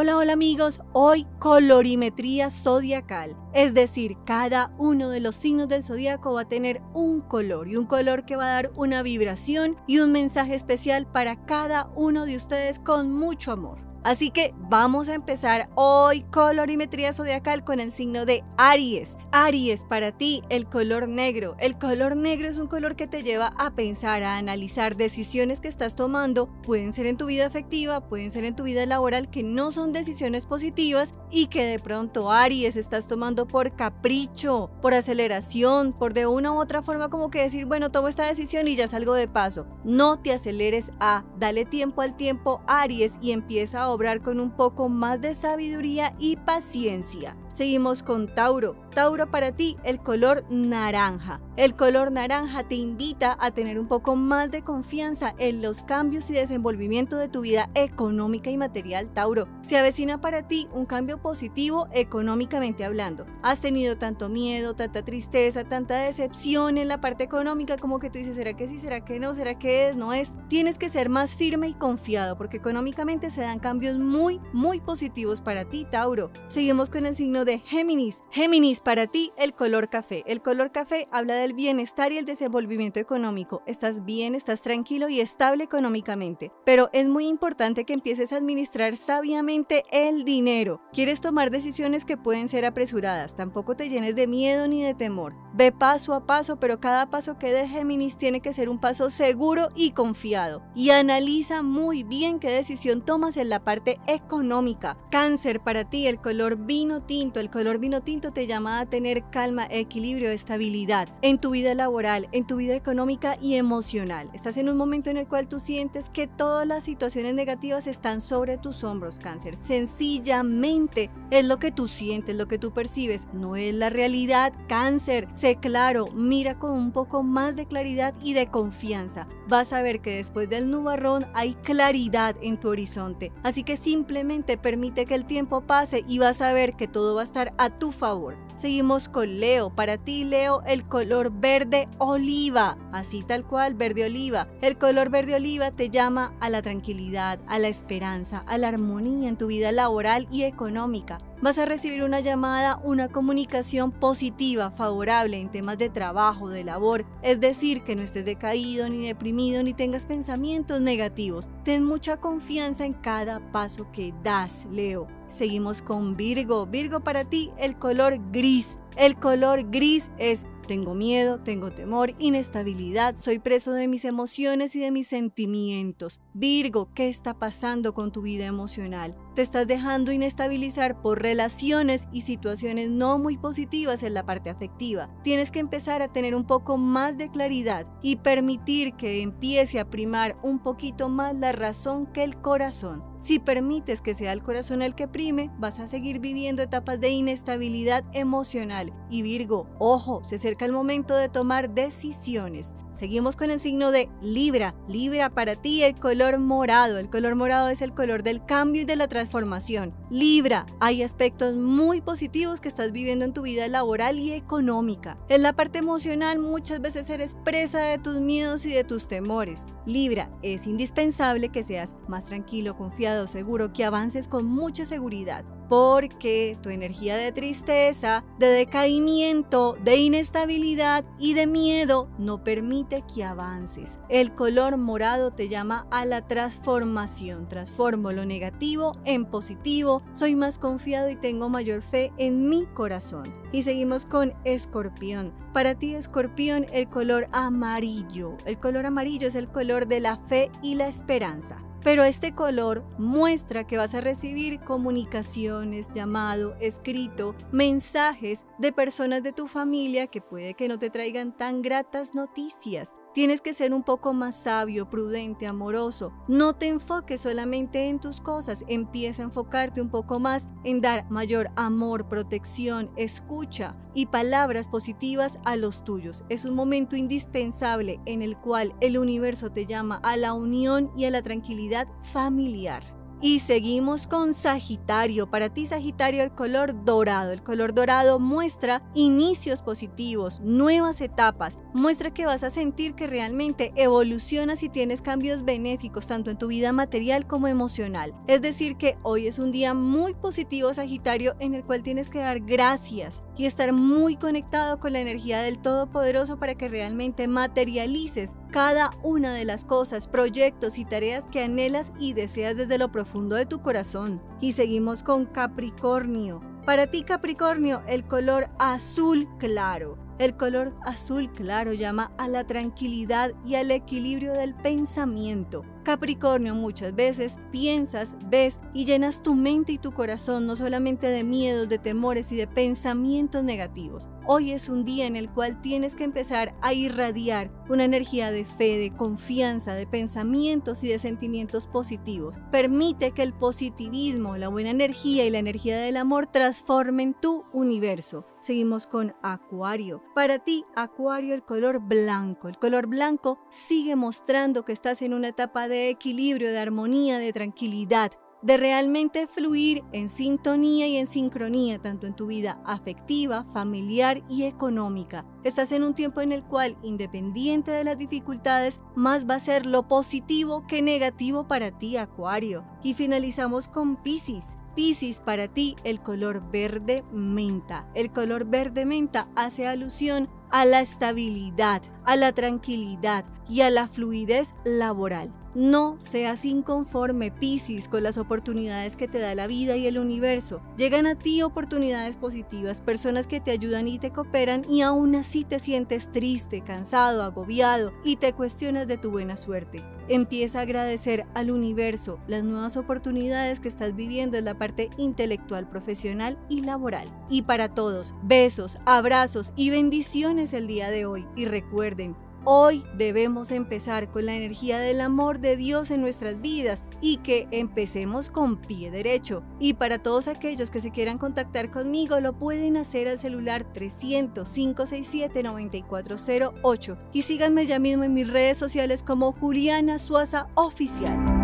Hola, hola amigos, hoy colorimetría zodiacal, es decir, cada uno de los signos del zodiaco va a tener un color y un color que va a dar una vibración y un mensaje especial para cada uno de ustedes con mucho amor. Así que vamos a empezar hoy colorimetría zodiacal con el signo de Aries. Aries, para ti el color negro. El color negro es un color que te lleva a pensar, a analizar decisiones que estás tomando. Pueden ser en tu vida afectiva, pueden ser en tu vida laboral que no son decisiones positivas y que de pronto Aries estás tomando por capricho, por aceleración, por de una u otra forma como que decir, bueno, tomo esta decisión y ya salgo de paso. No te aceleres a, dale tiempo al tiempo Aries y empieza a obrar con un poco más de sabiduría y paciencia. Seguimos con Tauro. Tauro para ti, el color naranja. El color naranja te invita a tener un poco más de confianza en los cambios y desenvolvimiento de tu vida económica y material, Tauro. Se avecina para ti un cambio positivo económicamente hablando. Has tenido tanto miedo, tanta tristeza, tanta decepción en la parte económica como que tú dices, ¿será que sí? ¿Será que no? ¿Será que no es? Tienes que ser más firme y confiado porque económicamente se dan cambios muy, muy positivos para ti, Tauro. Seguimos con el signo de Géminis. Géminis, para ti el color café. El color café habla del bienestar y el desenvolvimiento económico. Estás bien, estás tranquilo y estable económicamente. Pero es muy importante que empieces a administrar sabiamente el dinero. Quieres tomar decisiones que pueden ser apresuradas. Tampoco te llenes de miedo ni de temor. Ve paso a paso, pero cada paso que de Géminis tiene que ser un paso seguro y confiado. Y analiza muy bien qué decisión tomas en la parte económica. Cáncer, para ti el color vino tinto. El color vino tinto te llama a tener calma, equilibrio, estabilidad en tu vida laboral, en tu vida económica y emocional. Estás en un momento en el cual tú sientes que todas las situaciones negativas están sobre tus hombros, cáncer. Sencillamente es lo que tú sientes, lo que tú percibes, no es la realidad, cáncer. Sé claro, mira con un poco más de claridad y de confianza. Vas a ver que después del nubarrón hay claridad en tu horizonte. Así que simplemente permite que el tiempo pase y vas a ver que todo va a estar a tu favor. Seguimos con Leo. Para ti, Leo, el color verde oliva. Así tal cual, verde oliva. El color verde oliva te llama a la tranquilidad, a la esperanza, a la armonía en tu vida laboral y económica. Vas a recibir una llamada, una comunicación positiva, favorable en temas de trabajo, de labor. Es decir, que no estés decaído ni deprimido ni tengas pensamientos negativos. Ten mucha confianza en cada paso que das, Leo. Seguimos con Virgo. Virgo para ti, el color gris. El color gris es tengo miedo, tengo temor, inestabilidad, soy preso de mis emociones y de mis sentimientos. Virgo, ¿qué está pasando con tu vida emocional? Te estás dejando inestabilizar por relaciones y situaciones no muy positivas en la parte afectiva. Tienes que empezar a tener un poco más de claridad y permitir que empiece a primar un poquito más la razón que el corazón. Si permites que sea el corazón el que prime, vas a seguir viviendo etapas de inestabilidad emocional. Y Virgo, ojo, se acerca el momento de tomar decisiones. Seguimos con el signo de Libra. Libra para ti el color morado. El color morado es el color del cambio y de la transformación. Libra, hay aspectos muy positivos que estás viviendo en tu vida laboral y económica. En la parte emocional muchas veces eres presa de tus miedos y de tus temores. Libra, es indispensable que seas más tranquilo, confiado, seguro, que avances con mucha seguridad porque tu energía de tristeza, de decaimiento, de inestabilidad y de miedo no permite que avances. El color morado te llama a la transformación. Transformo lo negativo en positivo, soy más confiado y tengo mayor fe en mi corazón. Y seguimos con escorpión. Para ti, escorpión, el color amarillo. El color amarillo es el color de la fe y la esperanza. Pero este color muestra que vas a recibir comunicaciones, llamado, escrito, mensajes de personas de tu familia que puede que no te traigan tan gratas noticias, Tienes que ser un poco más sabio, prudente, amoroso. No te enfoques solamente en tus cosas, empieza a enfocarte un poco más en dar mayor amor, protección, escucha y palabras positivas a los tuyos. Es un momento indispensable en el cual el universo te llama a la unión y a la tranquilidad familiar. Y seguimos con Sagitario. Para ti, Sagitario, el color dorado. El color dorado muestra inicios positivos, nuevas etapas. Muestra que vas a sentir que realmente evolucionas y tienes cambios benéficos tanto en tu vida material como emocional. Es decir, que hoy es un día muy positivo, Sagitario, en el cual tienes que dar gracias y estar muy conectado con la energía del Todopoderoso para que realmente materialices cada una de las cosas, proyectos y tareas que anhelas y deseas desde lo profundo de tu corazón. Y seguimos con Capricornio. Para ti Capricornio, el color azul claro. El color azul claro llama a la tranquilidad y al equilibrio del pensamiento. Capricornio, muchas veces piensas, ves y llenas tu mente y tu corazón no solamente de miedos, de temores y de pensamientos negativos. Hoy es un día en el cual tienes que empezar a irradiar una energía de fe, de confianza, de pensamientos y de sentimientos positivos. Permite que el positivismo, la buena energía y la energía del amor transformen tu universo. Seguimos con Acuario. Para ti, Acuario, el color blanco. El color blanco sigue mostrando que estás en una etapa de equilibrio, de armonía, de tranquilidad, de realmente fluir en sintonía y en sincronía tanto en tu vida afectiva, familiar y económica. Estás en un tiempo en el cual, independiente de las dificultades, más va a ser lo positivo que negativo para ti, Acuario. Y finalizamos con Pisces. Piscis, para ti el color verde menta. El color verde menta hace alusión a la estabilidad, a la tranquilidad y a la fluidez laboral. No seas inconforme, Piscis, con las oportunidades que te da la vida y el universo. Llegan a ti oportunidades positivas, personas que te ayudan y te cooperan y aún así te sientes triste, cansado, agobiado y te cuestionas de tu buena suerte. Empieza a agradecer al universo las nuevas oportunidades que estás viviendo en la parte intelectual, profesional y laboral. Y para todos, besos, abrazos y bendiciones el día de hoy. Y recuerden, Hoy debemos empezar con la energía del amor de Dios en nuestras vidas y que empecemos con pie derecho. Y para todos aquellos que se quieran contactar conmigo, lo pueden hacer al celular 300 567 9408 y síganme ya mismo en mis redes sociales como Juliana Suaza Oficial.